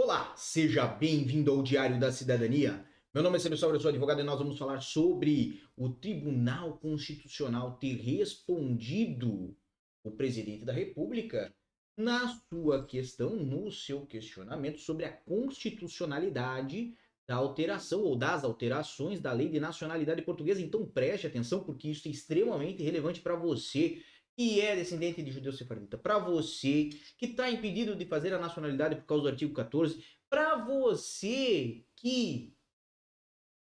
Olá, seja bem-vindo ao Diário da Cidadania. Meu nome é Sérgio Sobra, eu sou advogado e nós vamos falar sobre o Tribunal Constitucional ter respondido o presidente da República na sua questão, no seu questionamento sobre a constitucionalidade da alteração ou das alterações da Lei de Nacionalidade Portuguesa. Então preste atenção, porque isso é extremamente relevante para você que é descendente de judeu sefardita, para você que está impedido de fazer a nacionalidade por causa do artigo 14, para você que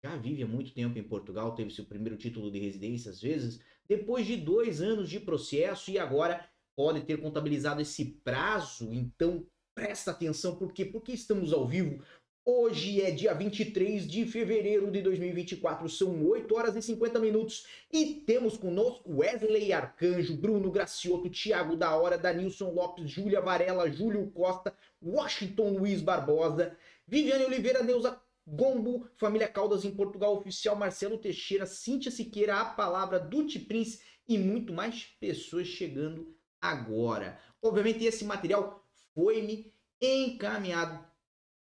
já vive há muito tempo em Portugal, teve seu primeiro título de residência às vezes, depois de dois anos de processo e agora pode ter contabilizado esse prazo, então presta atenção, por quê? Porque estamos ao vivo Hoje é dia 23 de fevereiro de 2024, são 8 horas e 50 minutos e temos conosco Wesley Arcanjo, Bruno Gracioto, Thiago da Hora, Danilson Lopes, Júlia Varela, Júlio Costa, Washington Luiz Barbosa, Viviane Oliveira, Neuza Gombo, Família Caldas em Portugal, Oficial Marcelo Teixeira, Cíntia Siqueira, A Palavra, Duty Prince e muito mais pessoas chegando agora. Obviamente esse material foi-me encaminhado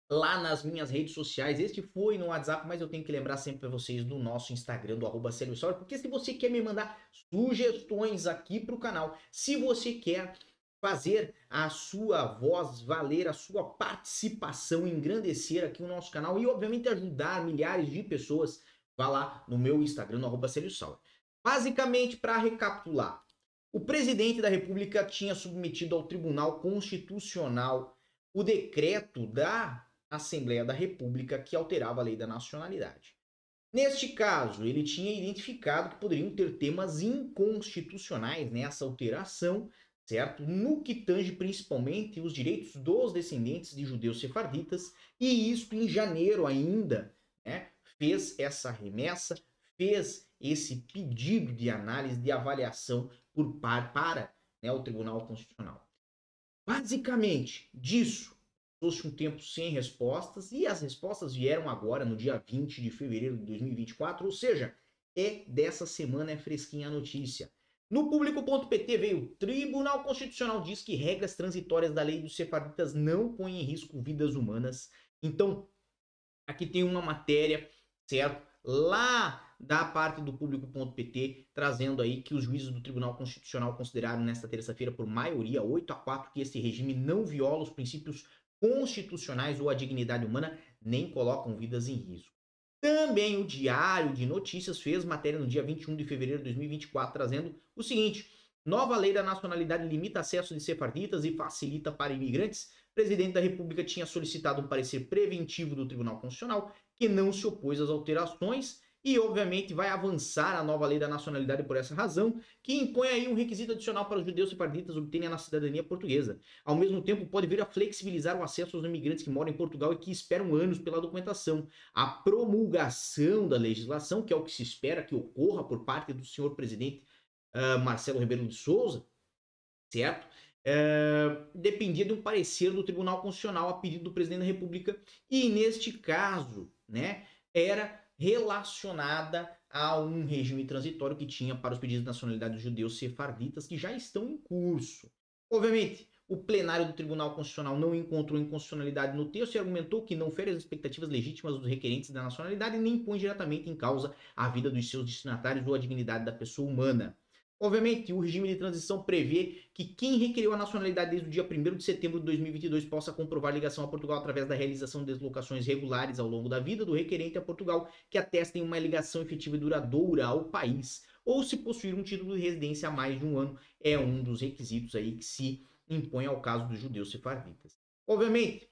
lá nas minhas redes sociais. Este foi no WhatsApp, mas eu tenho que lembrar sempre para vocês do nosso Instagram, do arroba porque se você quer me mandar sugestões aqui para o canal, se você quer fazer a sua voz valer, a sua participação, engrandecer aqui o nosso canal e, obviamente, ajudar milhares de pessoas, vá lá no meu Instagram, no arroba Basicamente, para recapitular, o presidente da República tinha submetido ao Tribunal Constitucional o decreto da Assembleia da República que alterava a lei da nacionalidade. Neste caso, ele tinha identificado que poderiam ter temas inconstitucionais nessa alteração, certo? No que tange principalmente os direitos dos descendentes de judeus sefarditas, e isso em janeiro ainda, né, fez essa remessa, fez esse pedido de análise, de avaliação por par, para né, o Tribunal Constitucional. Basicamente, disso trouxe um tempo sem respostas e as respostas vieram agora, no dia 20 de fevereiro de 2024, ou seja, é dessa semana, é fresquinha a notícia. No público.pt veio: Tribunal Constitucional diz que regras transitórias da lei dos sefarditas não põem em risco vidas humanas. Então, aqui tem uma matéria, certo? Lá da parte do público.pt, trazendo aí que os juízes do Tribunal Constitucional consideraram nesta terça-feira, por maioria, 8 a 4, que esse regime não viola os princípios constitucionais ou a dignidade humana nem colocam vidas em risco. Também o Diário de Notícias fez matéria no dia 21 de fevereiro de 2024 trazendo o seguinte: nova lei da nacionalidade limita acesso de sefarditas e facilita para imigrantes. O presidente da República tinha solicitado um parecer preventivo do Tribunal Constitucional que não se opôs às alterações e, obviamente, vai avançar a nova lei da nacionalidade por essa razão, que impõe aí um requisito adicional para os judeus sefarditas obterem a cidadania portuguesa. Ao mesmo tempo, pode vir a flexibilizar o acesso aos imigrantes que moram em Portugal e que esperam anos pela documentação. A promulgação da legislação, que é o que se espera que ocorra por parte do senhor presidente uh, Marcelo Rebelo de Souza, certo? Uh, dependia de um parecer do Tribunal Constitucional a pedido do presidente da República e neste caso, né, era relacionada a um regime transitório que tinha para os pedidos de nacionalidade dos judeus sefarditas que já estão em curso. Obviamente, o plenário do Tribunal Constitucional não encontrou inconstitucionalidade no texto e argumentou que não fere as expectativas legítimas dos requerentes da nacionalidade nem põe diretamente em causa a vida dos seus destinatários ou a dignidade da pessoa humana. Obviamente, o regime de transição prevê que quem requeriu a nacionalidade desde o dia 1 de setembro de 2022 possa comprovar ligação a Portugal através da realização de deslocações regulares ao longo da vida do requerente a Portugal que atestem uma ligação efetiva e duradoura ao país, ou se possuir um título de residência há mais de um ano, é um dos requisitos aí que se impõe ao caso dos judeus sefarditas. Obviamente,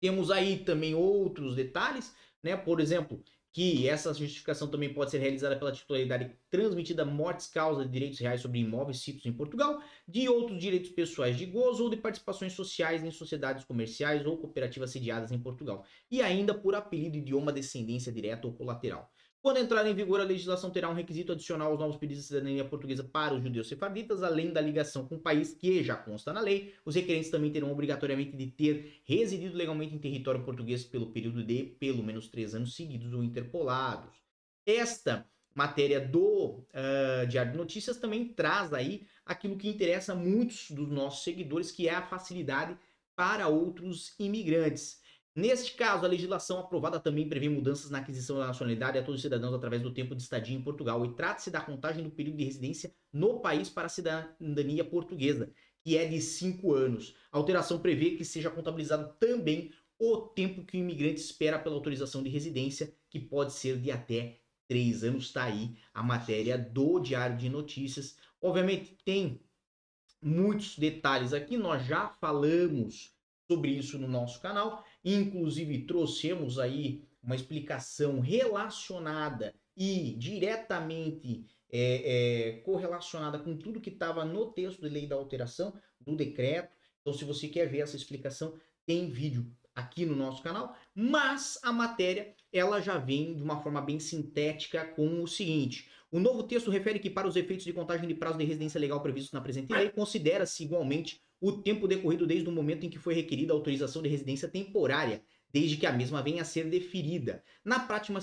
temos aí também outros detalhes, né? Por exemplo, que essa justificação também pode ser realizada pela titularidade transmitida mortes causa de direitos reais sobre imóveis sítios em Portugal, de outros direitos pessoais de gozo ou de participações sociais em sociedades comerciais ou cooperativas sediadas em Portugal, e ainda por apelido, idioma, descendência direta ou colateral. Quando entrar em vigor, a legislação terá um requisito adicional aos novos pedidos de cidadania portuguesa para os judeus sefarditas, além da ligação com o país que já consta na lei. Os requerentes também terão obrigatoriamente de ter residido legalmente em território português pelo período de pelo menos três anos seguidos ou interpolados. Esta matéria do uh, Diário de Notícias também traz aí aquilo que interessa a muitos dos nossos seguidores, que é a facilidade para outros imigrantes. Neste caso, a legislação aprovada também prevê mudanças na aquisição da nacionalidade a todos os cidadãos através do tempo de estadia em Portugal e trata-se da contagem do período de residência no país para a cidadania portuguesa, que é de cinco anos. A alteração prevê que seja contabilizado também o tempo que o imigrante espera pela autorização de residência, que pode ser de até três anos. Está aí a matéria do Diário de Notícias. Obviamente, tem muitos detalhes aqui, nós já falamos sobre isso no nosso canal. Inclusive, trouxemos aí uma explicação relacionada e diretamente é, é, correlacionada com tudo que estava no texto de lei da alteração do decreto. Então, se você quer ver essa explicação, tem vídeo aqui no nosso canal, mas a matéria ela já vem de uma forma bem sintética com o seguinte: o novo texto refere que para os efeitos de contagem de prazo de residência legal previstos na presente lei, considera-se igualmente o tempo decorrido desde o momento em que foi requerida a autorização de residência temporária, desde que a mesma venha a ser deferida. Na prática,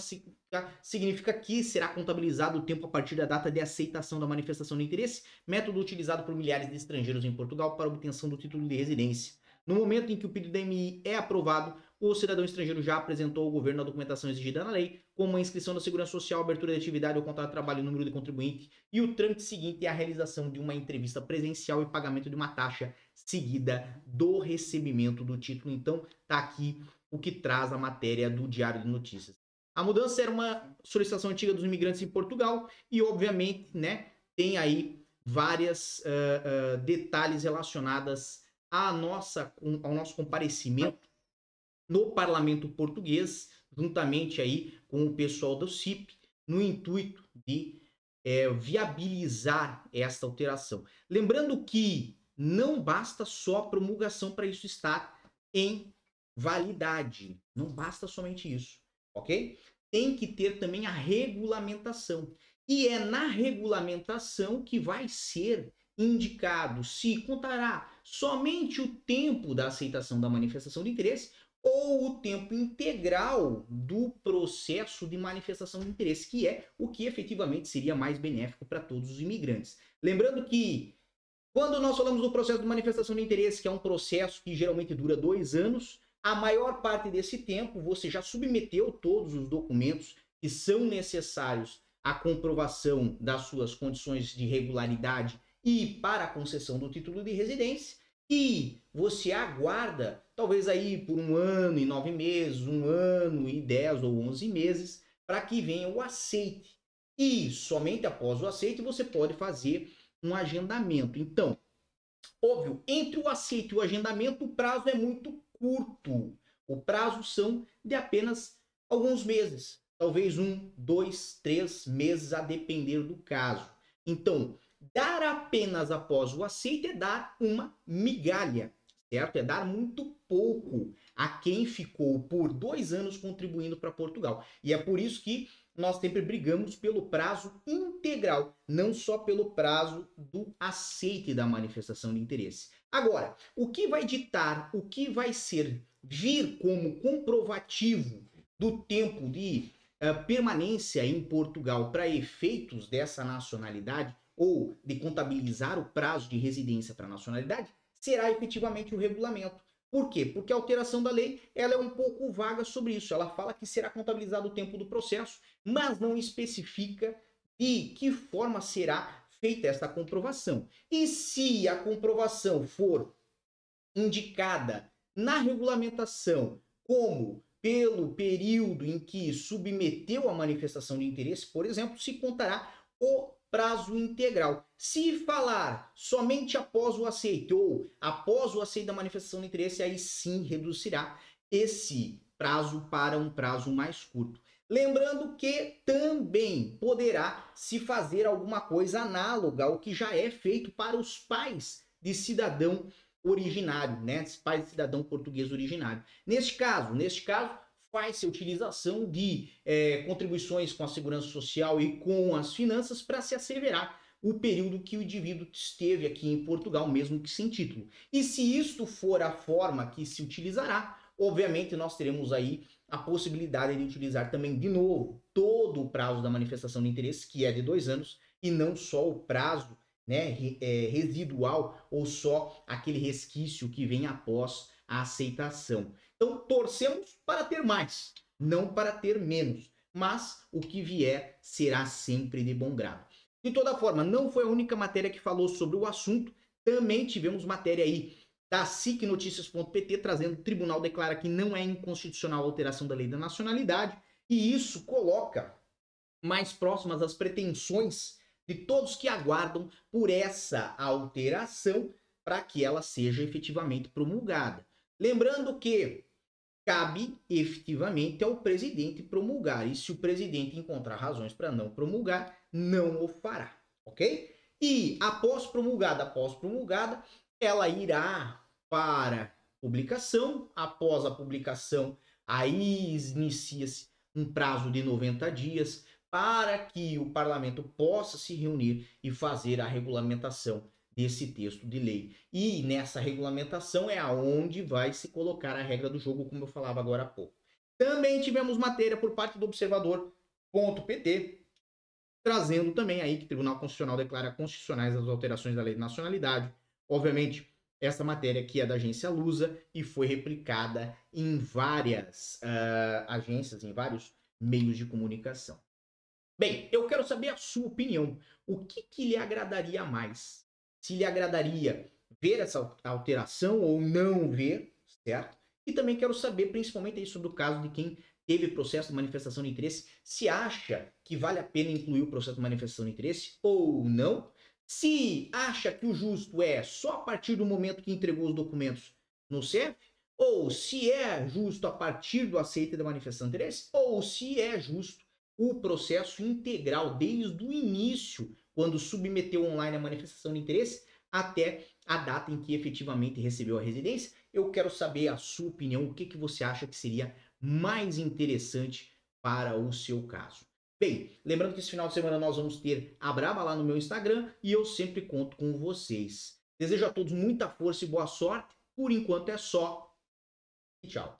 significa que será contabilizado o tempo a partir da data de aceitação da manifestação de interesse, método utilizado por milhares de estrangeiros em Portugal para obtenção do título de residência. No momento em que o pedido da MI é aprovado, o cidadão estrangeiro já apresentou ao governo a documentação exigida na lei, como a inscrição da segurança social, abertura de atividade ou contrato de trabalho, número de contribuinte, e o trâmite seguinte é a realização de uma entrevista presencial e pagamento de uma taxa seguida do recebimento do título. Então, tá aqui o que traz a matéria do Diário de Notícias. A mudança era uma solicitação antiga dos imigrantes em Portugal e, obviamente, né, tem aí várias uh, uh, detalhes relacionadas à nossa, ao nosso comparecimento no parlamento português, juntamente aí com o pessoal do CIP, no intuito de é, viabilizar esta alteração. Lembrando que não basta só a promulgação para isso estar em validade. Não basta somente isso, ok? Tem que ter também a regulamentação. E é na regulamentação que vai ser indicado se contará somente o tempo da aceitação da manifestação de interesse ou o tempo integral do processo de manifestação de interesse, que é o que efetivamente seria mais benéfico para todos os imigrantes. Lembrando que quando nós falamos do processo de manifestação de interesse, que é um processo que geralmente dura dois anos, a maior parte desse tempo você já submeteu todos os documentos que são necessários à comprovação das suas condições de regularidade e para a concessão do título de residência e você aguarda, talvez aí por um ano e nove meses, um ano e dez ou onze meses, para que venha o aceite. E somente após o aceite você pode fazer um agendamento. Então, óbvio, entre o aceite e o agendamento, o prazo é muito curto. O prazo são de apenas alguns meses, talvez um, dois, três meses, a depender do caso. Então, Dar apenas após o aceite é dar uma migalha, certo? É dar muito pouco a quem ficou por dois anos contribuindo para Portugal. E é por isso que nós sempre brigamos pelo prazo integral, não só pelo prazo do aceite da manifestação de interesse. Agora, o que vai ditar, o que vai ser vir como comprovativo do tempo de permanência em Portugal para efeitos dessa nacionalidade ou de contabilizar o prazo de residência para nacionalidade, será efetivamente o regulamento. Por quê? Porque a alteração da lei ela é um pouco vaga sobre isso. Ela fala que será contabilizado o tempo do processo, mas não especifica de que forma será feita esta comprovação. E se a comprovação for indicada na regulamentação como pelo período em que submeteu a manifestação de interesse, por exemplo, se contará o prazo integral. Se falar somente após o aceito ou após o aceito da manifestação de interesse, aí sim reduzirá esse prazo para um prazo mais curto. Lembrando que também poderá se fazer alguma coisa análoga ao que já é feito para os pais de cidadão originário, né? Pais de cidadão português originário. Neste caso, neste caso, faz-se a utilização de é, contribuições com a segurança social e com as finanças para se asseverar o período que o indivíduo esteve aqui em Portugal, mesmo que sem título. E se isto for a forma que se utilizará, obviamente nós teremos aí a possibilidade de utilizar também de novo todo o prazo da manifestação de interesse, que é de dois anos, e não só o prazo né, é, residual ou só aquele resquício que vem após a aceitação. Então, torcemos para ter mais, não para ter menos, mas o que vier será sempre de bom grado. De toda forma, não foi a única matéria que falou sobre o assunto, também tivemos matéria aí da SICNoticias.pt trazendo o tribunal declara que não é inconstitucional a alteração da lei da nacionalidade e isso coloca mais próximas as pretensões de todos que aguardam por essa alteração para que ela seja efetivamente promulgada. Lembrando que cabe efetivamente ao presidente promulgar, e se o presidente encontrar razões para não promulgar, não o fará, ok? E após promulgada, após promulgada, ela irá para publicação, após a publicação, aí inicia-se um prazo de 90 dias para que o parlamento possa se reunir e fazer a regulamentação desse texto de lei. E nessa regulamentação é aonde vai se colocar a regra do jogo, como eu falava agora há pouco. Também tivemos matéria por parte do observador.pt trazendo também aí que o Tribunal Constitucional declara constitucionais as alterações da lei de nacionalidade. Obviamente, essa matéria aqui é da agência Lusa e foi replicada em várias uh, agências, em vários meios de comunicação. Bem, eu quero saber a sua opinião. O que, que lhe agradaria mais? Se lhe agradaria ver essa alteração ou não ver, certo? E também quero saber, principalmente aí sobre o caso de quem teve processo de manifestação de interesse, se acha que vale a pena incluir o processo de manifestação de interesse ou não. Se acha que o justo é só a partir do momento que entregou os documentos no CEF, ou se é justo a partir do aceite da manifestação de interesse, ou se é justo o processo integral desde o início, quando submeteu online a manifestação de interesse, até a data em que efetivamente recebeu a residência. Eu quero saber a sua opinião, o que, que você acha que seria mais interessante para o seu caso. Bem, lembrando que esse final de semana nós vamos ter a Braba lá no meu Instagram e eu sempre conto com vocês. Desejo a todos muita força e boa sorte. Por enquanto é só. E tchau.